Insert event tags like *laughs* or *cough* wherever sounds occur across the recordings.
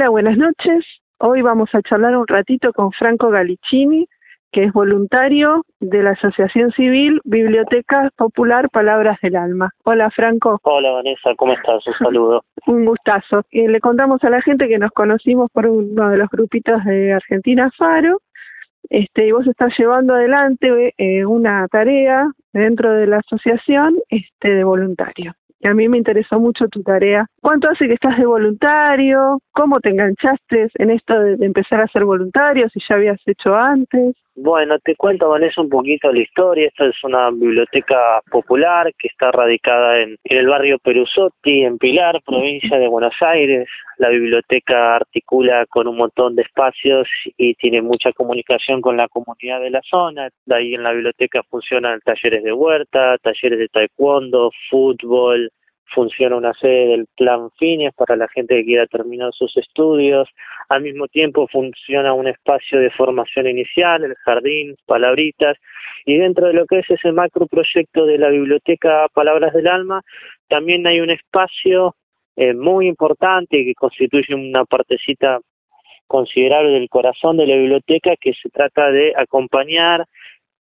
Hola, buenas noches. Hoy vamos a charlar un ratito con Franco Galicini, que es voluntario de la Asociación Civil Biblioteca Popular Palabras del Alma. Hola, Franco. Hola, Vanessa, ¿cómo estás? Un saludo. *laughs* un gustazo. Y le contamos a la gente que nos conocimos por uno de los grupitos de Argentina Faro. Este, y vos estás llevando adelante eh, una tarea dentro de la asociación este, de voluntario a mí me interesó mucho tu tarea. ¿Cuánto hace que estás de voluntario? ¿Cómo te enganchaste en esto de, empezar a ser voluntario? Si ya habías hecho antes. Bueno, te cuento, Vanessa, un poquito la historia. Esta es una biblioteca popular que está radicada en, en el barrio Perusotti, en Pilar, provincia de Buenos Aires. La biblioteca articula con un montón de espacios y tiene mucha comunicación con la comunidad de la zona. De ahí en la biblioteca funcionan talleres de huerta, talleres de taekwondo, fútbol, funciona una sede del Plan Fines para la gente que quiera terminar sus estudios. Al mismo tiempo funciona un espacio de formación inicial, el jardín, palabritas. Y dentro de lo que es ese macro proyecto de la biblioteca Palabras del Alma, también hay un espacio eh, muy importante que constituye una partecita considerable del corazón de la biblioteca que se trata de acompañar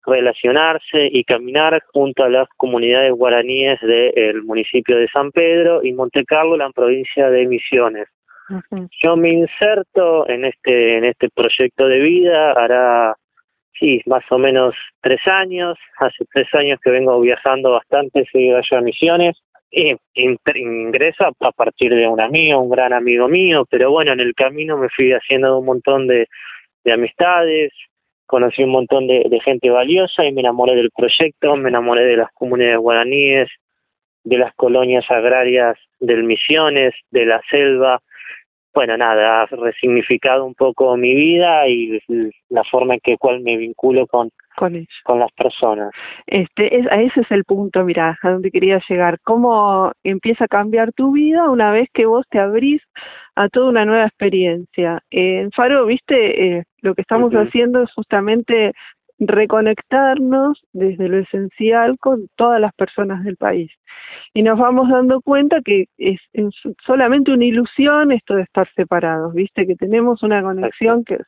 relacionarse y caminar junto a las comunidades guaraníes del municipio de San Pedro y Monte Carlo, la provincia de Misiones. Yo me inserto en este en este proyecto de vida, hará sí, más o menos tres años, hace tres años que vengo viajando bastante, seguido allá a Misiones, y ingreso a partir de un amigo, un gran amigo mío, pero bueno, en el camino me fui haciendo un montón de, de amistades, conocí un montón de, gente valiosa y me enamoré del proyecto, me enamoré de las comunidades guaraníes, de las colonias agrarias del Misiones, de la selva. Bueno, nada, ha resignificado un poco mi vida y la forma en que cual me vinculo con, con, con las personas. Este, es, a ese es el punto, mira, a donde quería llegar. ¿Cómo empieza a cambiar tu vida una vez que vos te abrís a toda una nueva experiencia? en Faro, viste, eh, lo que estamos haciendo es justamente reconectarnos desde lo esencial con todas las personas del país. Y nos vamos dando cuenta que es, es solamente una ilusión esto de estar separados, viste, que tenemos una conexión que es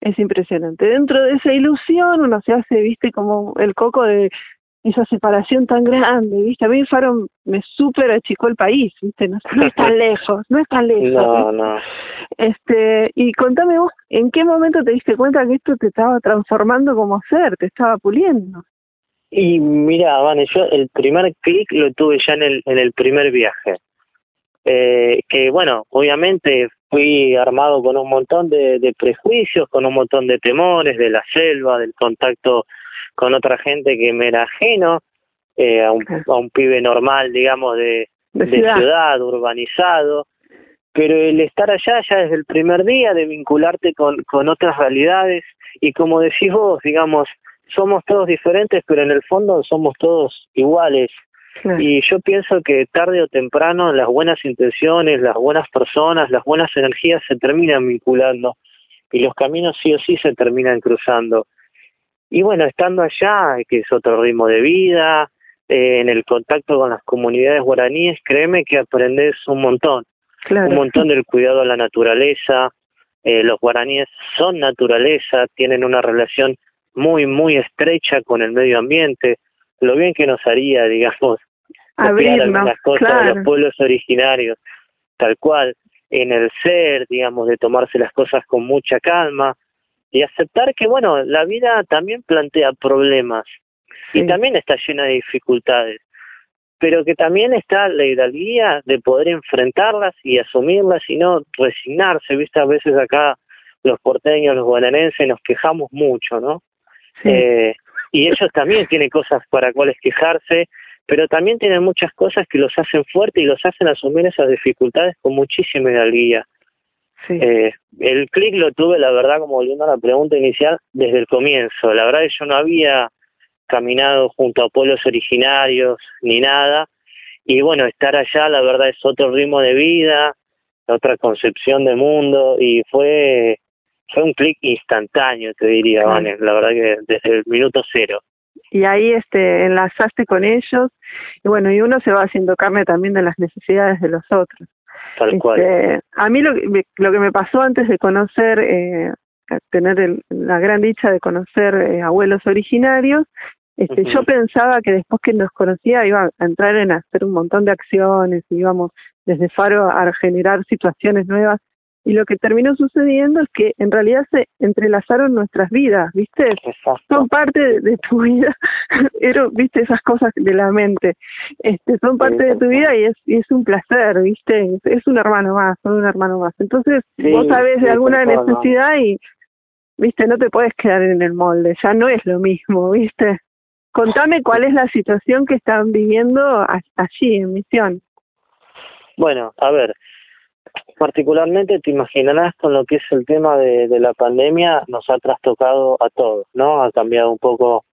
es impresionante. Dentro de esa ilusión uno se hace, viste, como el coco de esa separación tan grande, viste. A mí Faro me súper achicó el país, viste, no, no, es tan *laughs* lejos, no es tan lejos. No, no. Este, y contame vos, ¿en qué momento te diste cuenta que esto te estaba transformando como ser, te estaba puliendo? Y mira, Vane, yo el primer clic lo tuve ya en el, en el primer viaje. Eh, que bueno, obviamente fui armado con un montón de, de, prejuicios, con un montón de temores de la selva, del contacto con otra gente que me era ajeno, eh, a, un, a un pibe normal, digamos, de, de, ciudad. urbanizado, pero el estar allá ya desde el primer día, de vincularte con, con otras realidades, y como decís vos, digamos, somos todos diferentes, pero en el fondo somos todos iguales, y yo pienso que tarde o temprano las buenas intenciones, las buenas personas, las buenas energías se terminan vinculando. Y los caminos sí o sí se terminan cruzando. Y bueno, estando allá, que es otro ritmo de vida, eh, en el contacto con las comunidades guaraníes, créeme que aprendes un montón. Un montón del cuidado a la naturaleza. Eh, los guaraníes son naturaleza, tienen una relación muy, muy estrecha con el medio ambiente. Lo bien que nos haría, *laughs* digamos, abrirnos, las cosas de los pueblos originarios, tal cual, en el ser, digamos, de tomarse las cosas con mucha calma y aceptar que, bueno, la vida también plantea problemas y también está llena de dificultades, pero que también está la idealía de poder enfrentarlas y asumirlas y no resignarse, viste, a veces acá los porteños, los bonaerenses nos quejamos mucho, ¿no? Eh, y ellos también *laughs* tienen cosas para cuales quejarse pero también tienen muchas cosas que los hacen fuertes y los hacen asumir esas dificultades con muchísima hidalguía. Eh, el clic lo tuve, la verdad, como volviendo a la pregunta inicial, desde el comienzo. La verdad es que yo no había caminado junto a pueblos originarios ni nada. Y bueno, estar allá, la verdad, es otro ritmo de vida, otra concepción de mundo. Y fue fue un clic instantáneo, te diría, La verdad que desde el minuto cero. Y ahí este enlazaste con ellos. Y bueno y uno se va haciendo carne también de las necesidades de los otros Tal cual. Este, a mí lo, lo que me pasó antes de conocer, eh, tener la gran dicha de conocer eh, abuelos originarios, este, Yo pensaba que después que nos conocía iba a entrar en hacer un montón de acciones, íbamos desde Faro a generar situaciones nuevas y lo que terminó sucediendo es que en realidad se entrelazaron nuestras vidas, ¿viste? Son parte de, tu vida, *laughs* pero, ¿viste? Esas cosas de la mente, este, son parte de tu vida y es, y es un placer, ¿viste? Es, un hermano más, son un hermano más. Entonces, vos sabés de alguna necesidad y, ¿viste? No te puedes quedar en el molde, ya no es lo mismo, ¿viste? Contame cuál es la situación que están viviendo allí en Misión. Bueno, a ver, particularmente te imaginarás con lo que es el tema de, la pandemia, nos ha trastocado a todos, ¿no? Ha cambiado un poco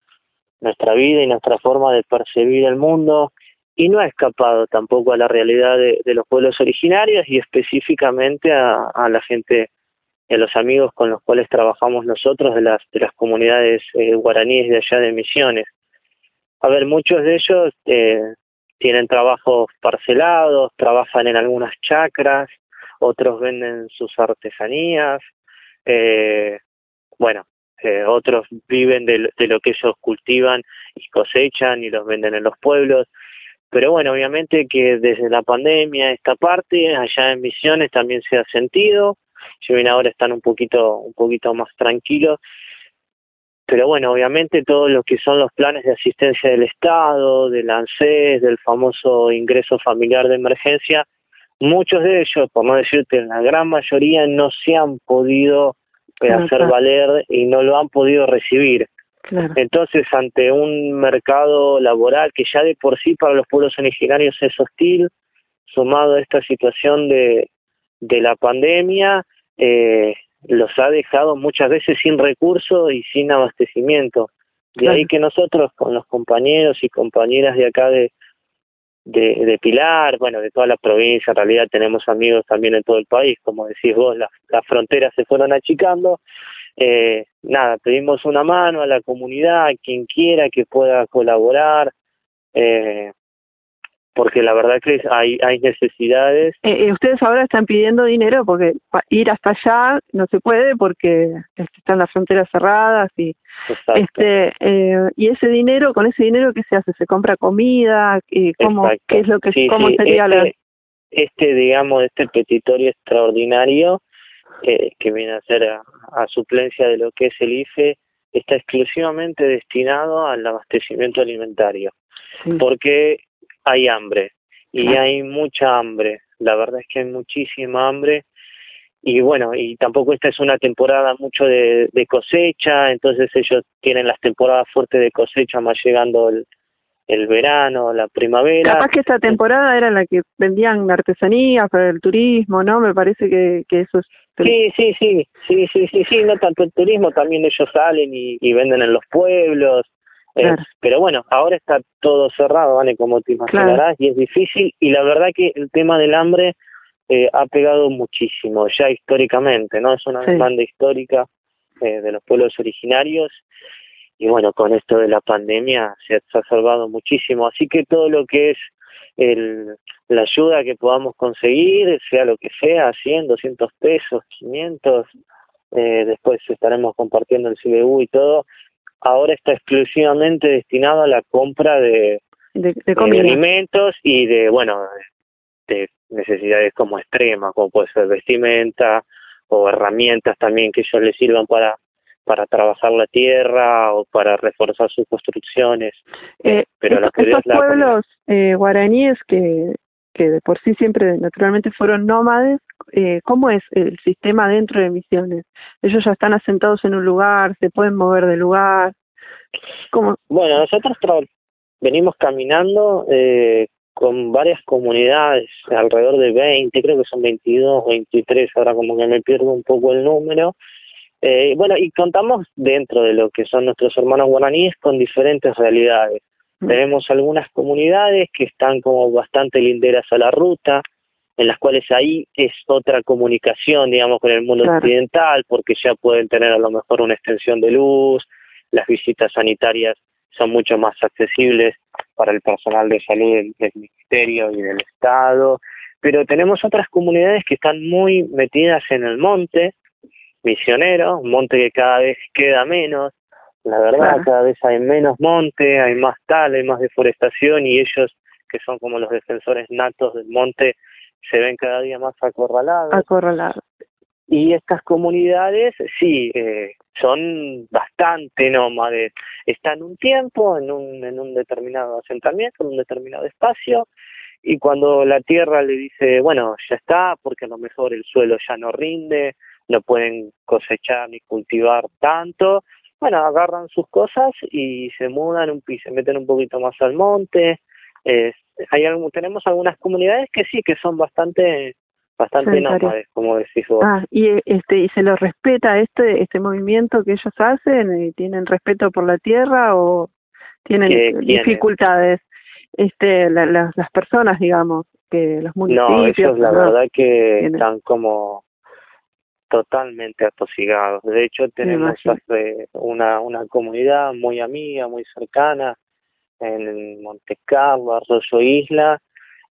nuestra vida y nuestra forma de percibir el mundo y no ha escapado tampoco a la realidad de, los pueblos originarios y específicamente a, la gente a los amigos con los cuales trabajamos nosotros de las de las comunidades eh, guaraníes de allá de Misiones. A ver, muchos de ellos eh, tienen trabajos parcelados, trabajan en algunas chacras, otros venden sus artesanías, eh, bueno, eh, otros viven de, de, lo que ellos cultivan y cosechan y los venden en los pueblos. Pero bueno, obviamente que desde la pandemia esta parte, allá en Misiones también se ha sentido. Si bien ahora están un poquito, un poquito más tranquilos, pero bueno, obviamente todo lo que son los planes de asistencia del Estado, del ANSES, del famoso ingreso familiar de emergencia, muchos de ellos, por no decirte la gran mayoría, no se han podido hacer valer y no lo han podido recibir. Entonces, ante un mercado laboral que ya de por sí para los pueblos originarios es hostil, sumado a esta situación de, de la pandemia, eh, los ha dejado muchas veces sin recursos y sin abastecimiento. De ahí que nosotros con los compañeros y compañeras de acá de, de, de, Pilar, bueno, de toda la provincia, en realidad tenemos amigos también en todo el país, como decís vos, las, fronteras se fueron achicando. Eh, nada, pedimos una mano a la comunidad, a quien quiera que pueda colaborar. Eh, porque la verdad que hay hay necesidades. Eh, eh, ustedes ahora están pidiendo dinero porque ir hasta allá no se puede porque este, están las fronteras cerradas y este eh, y ese dinero con ese dinero qué se hace se compra comida cómo qué es lo que cómo sería este, la este digamos este petitorio extraordinario eh, que viene a ser a, suplencia de lo que es el IFE está exclusivamente destinado al abastecimiento alimentario. Porque hay hambre y hay mucha hambre. La verdad es que hay muchísima hambre y bueno, y tampoco esta es una temporada mucho de, de cosecha, entonces ellos tienen las temporadas fuertes de cosecha más llegando el, el verano, la primavera. Capaz que esta temporada era la que vendían artesanías para el turismo, ¿no? Me parece que, que eso es... Sí, sí, sí, sí, sí, sí, sí, no tanto el turismo, también ellos salen y, y venden en los pueblos, eh, pero bueno, ahora está todo cerrado, ¿vale? Como te imaginarás, y es difícil. Y la verdad que el tema del hambre eh, ha pegado muchísimo, ya históricamente, ¿no? Es una demanda histórica eh, de los pueblos originarios. Y bueno, con esto de la pandemia se ha salvado muchísimo. Así que todo lo que es el, la ayuda que podamos conseguir, sea lo que sea, 100, 200 pesos, 500, eh, después estaremos compartiendo el CBU y todo, ahora está exclusivamente destinado a la compra de, de, alimentos y de, bueno, de necesidades como extremas, como puede ser vestimenta o herramientas también que ellos les sirvan para para trabajar la tierra o para reforzar sus construcciones. Eh, pero la estos pueblos eh, guaraníes que, que de por sí siempre naturalmente fueron nómades, eh, ¿cómo es el sistema dentro de Misiones? ¿Ellos ya están asentados en un lugar? ¿Se pueden mover de lugar? ¿Cómo? Bueno, nosotros venimos caminando eh, con varias comunidades, alrededor de 20, creo que son 22, 23, ahora como que me pierdo un poco el número. Eh, bueno, y contamos dentro de lo que son nuestros hermanos guaraníes con diferentes realidades. Mm. Tenemos algunas comunidades que están como bastante linderas a la ruta, en las cuales ahí es otra comunicación, digamos, con el mundo occidental, porque ya pueden tener a lo mejor una extensión de luz, las visitas sanitarias son mucho más accesibles para el personal de salud del, Ministerio y del Estado, pero tenemos otras comunidades que están muy metidas en el monte misionero, un monte que cada vez queda menos, la verdad cada vez hay menos monte, hay más tal, hay más deforestación y ellos que son como los defensores natos del monte se ven cada día más acorralados. Acorralados. Y estas comunidades, sí, eh, son bastante nómades. Están un tiempo en un, en un determinado asentamiento, en un determinado espacio, y cuando la tierra le dice, bueno, ya está, porque a lo mejor el suelo ya no rinde, no pueden cosechar ni cultivar tanto, bueno, agarran sus cosas y se mudan un se meten un poquito más al monte. Eh, hay tenemos algunas comunidades que sí, que son bastante bastante nómades, como decís vos. Ah, y este y se los respeta este este movimiento que ellos hacen, tienen respeto por la tierra o tienen dificultades. Este las personas, digamos, que los municipios. No, ellos la verdad que están como totalmente atosigados. De hecho, tenemos una una comunidad muy amiga, muy cercana en Monte Carlo, Arroyo Isla,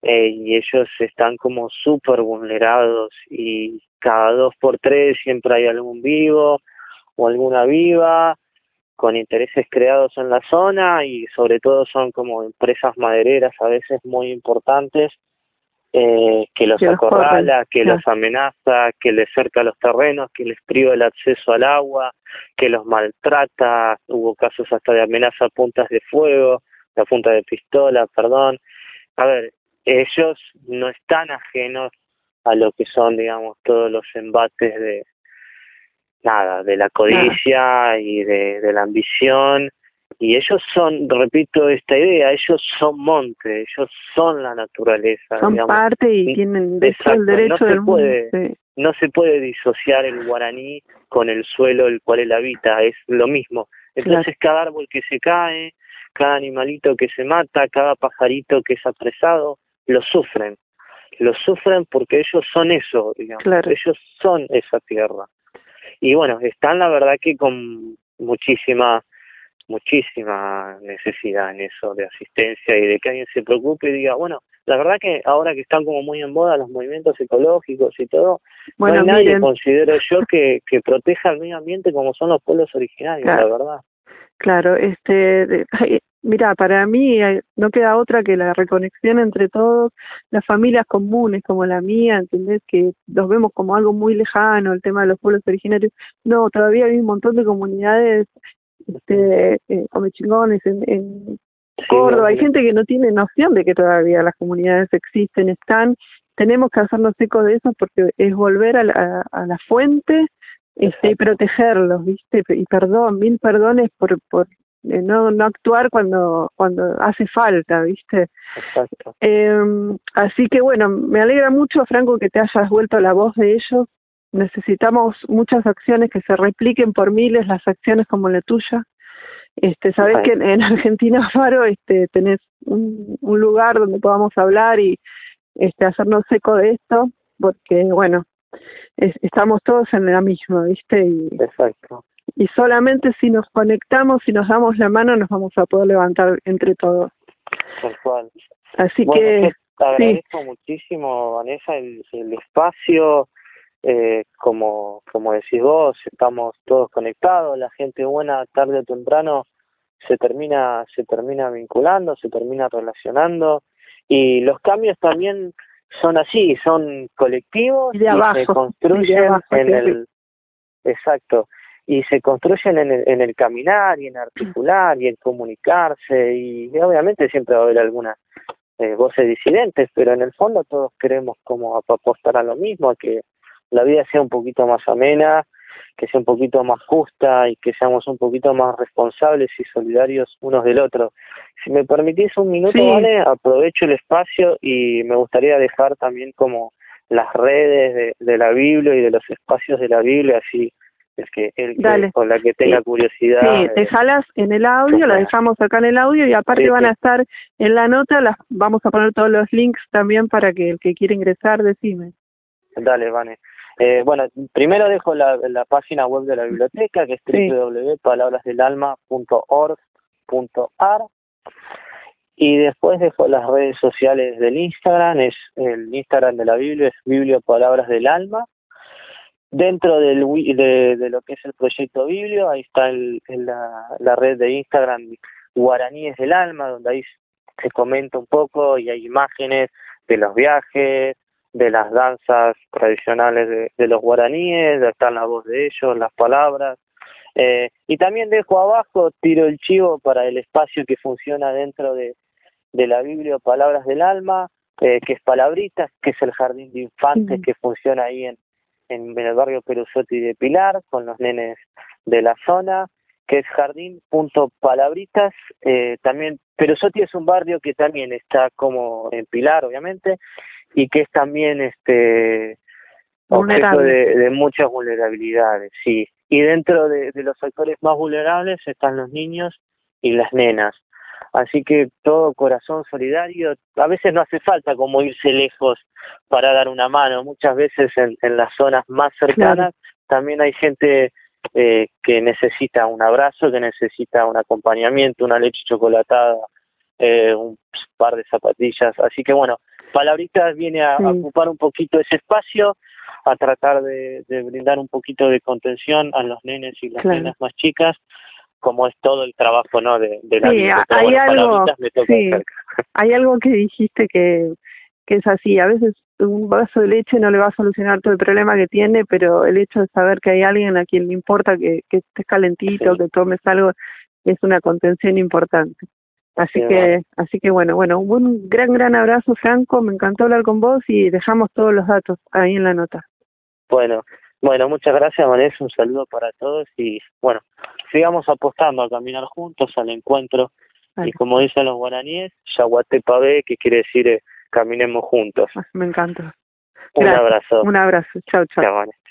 eh, y ellos están como súper vulnerados y cada dos por tres siempre hay algún vivo o alguna viva con intereses creados en la zona y sobre todo son como empresas madereras a veces muy importantes eh, que los acorrala, que los amenaza, que les cerca los terrenos, que les priva el acceso al agua, que los maltrata, hubo casos hasta de amenaza a puntas de fuego, la punta de pistola, perdón. A ver, ellos no están ajenos a lo que son, digamos, todos los embates de nada, de la codicia y de, de la ambición. Y ellos son, repito esta idea, ellos son monte, ellos son la naturaleza. Son parte y, tienen el derecho no del puede, No se puede disociar el guaraní con el suelo el cual él habita, es lo mismo. Entonces cada árbol que se cae, cada animalito que se mata, cada pajarito que es apresado, lo sufren. Lo sufren porque ellos son eso, digamos. Ellos son esa tierra. Y bueno, están la verdad que con muchísima, muchísima necesidad en eso de asistencia y de que alguien se preocupe y diga, bueno, la verdad que ahora que están como muy en moda los movimientos ecológicos y todo, bueno, no hay nadie, considero yo, que, que proteja el medio ambiente como son los pueblos originarios, la verdad. Claro, este, mira, para mí no queda otra que la reconexión entre todos, las familias comunes como la mía, ¿entendés? Que los vemos como algo muy lejano, el tema de los pueblos originarios. No, todavía hay un montón de comunidades, este, eh, como chingones en, en Córdoba. Hay gente que no tiene noción de que todavía las comunidades existen, están. Tenemos que hacernos eco de eso porque es volver a la, a la fuente este, y protegerlos, ¿viste? Y perdón, mil perdones por, por eh, no, no actuar cuando, cuando hace falta, ¿viste? Exacto. Eh, así que bueno, me alegra mucho, Franco, que te hayas vuelto la voz de ellos. Necesitamos muchas acciones que se repliquen por miles, las acciones como la tuya. Este, sabes que en, Argentina, *laughs* Faro, este, tenés un, un lugar donde podamos hablar y este, hacernos eco de esto, porque bueno, estamos todos en la misma, ¿viste? Y, Exacto. Y solamente si nos conectamos, si nos damos la mano, nos vamos a poder levantar entre todos. Tal cual. Así que... Te agradezco muchísimo, Vanessa, el, el espacio. Eh, como, como decís vos, estamos todos conectados, la gente buena tarde o temprano se termina, se termina vinculando, se termina relacionando y los cambios también son así, son colectivos y, se construyen en el exacto. Y se construyen en el, en el caminar y en articular y en comunicarse y, obviamente siempre va a haber algunas eh, voces disidentes pero en el fondo todos queremos como apostar a lo mismo a que la vida sea un poquito más amena que sea un poquito más justa y que seamos un poquito más responsables y solidarios unos del otro. Si me permitís un minuto, Vale, aprovecho el espacio y me gustaría dejar también como las redes de, de la Biblia y de los espacios de la Biblia, así es que el con la que tenga curiosidad. Sí, dejalas en el audio, las dejamos acá en el audio y aparte van a estar en la nota, las vamos a poner todos los links también para que el que quiera ingresar decime. Dale, Vane. Eh, bueno, primero dejo la, la, página web de la biblioteca, que es sí. www.palabrasdelalma.org.ar. Y después dejo las redes sociales del Instagram, es el Instagram de la Biblia, es Biblia Palabras del Alma. Dentro del, de, de lo que es el proyecto Biblio, ahí está el, la, la red de Instagram Guaraníes del Alma, donde ahí se comenta un poco y hay imágenes de los viajes, de las danzas tradicionales de, de los guaraníes, está la voz de ellos, las palabras. Eh, y también dejo abajo, tiro el chivo para el espacio que funciona dentro de, de la Biblia Palabras del Alma, eh, que es Palabritas, que es el jardín de infantes que funciona ahí en, en, el barrio Perusotti de Pilar, con los nenes de la zona, que es jardín.palabritas. Eh, también Perusotti es un barrio que también está como en Pilar, obviamente, y que es también este objeto de, de, muchas vulnerabilidades, sí. Y dentro de, de los sectores más vulnerables están los niños y las nenas. Así que todo corazón solidario, a veces no hace falta como irse lejos para dar una mano, muchas veces en, en las zonas más cercanas también hay gente eh, que necesita un abrazo, que necesita un acompañamiento, una leche chocolatada, eh, un par de zapatillas, así que bueno, Palabritas viene a, ocupar un poquito ese espacio, a tratar de, de, brindar un poquito de contención a los nenes y las nenas más chicas, como es todo el trabajo no de, de la sí, vida. Hay, bueno, algo, sí, *laughs* hay algo que dijiste que, que es así, a veces un vaso de leche no le va a solucionar todo el problema que tiene, pero el hecho de saber que hay alguien a quien le importa que, que estés calentito, sí. que tomes algo, es una contención importante. Así sí, que, bueno. así que bueno, bueno, un gran, gran abrazo, Franco, me encantó hablar con vos y dejamos todos los datos ahí en la nota. Bueno, bueno, muchas gracias, Vanessa, un saludo para todos y bueno, sigamos apostando a caminar juntos al encuentro vale. y como dicen los guaraníes, Yaguatepavé, que quiere decir eh, caminemos juntos. Me encanta. Un gracias. abrazo. Un abrazo. Chao. chao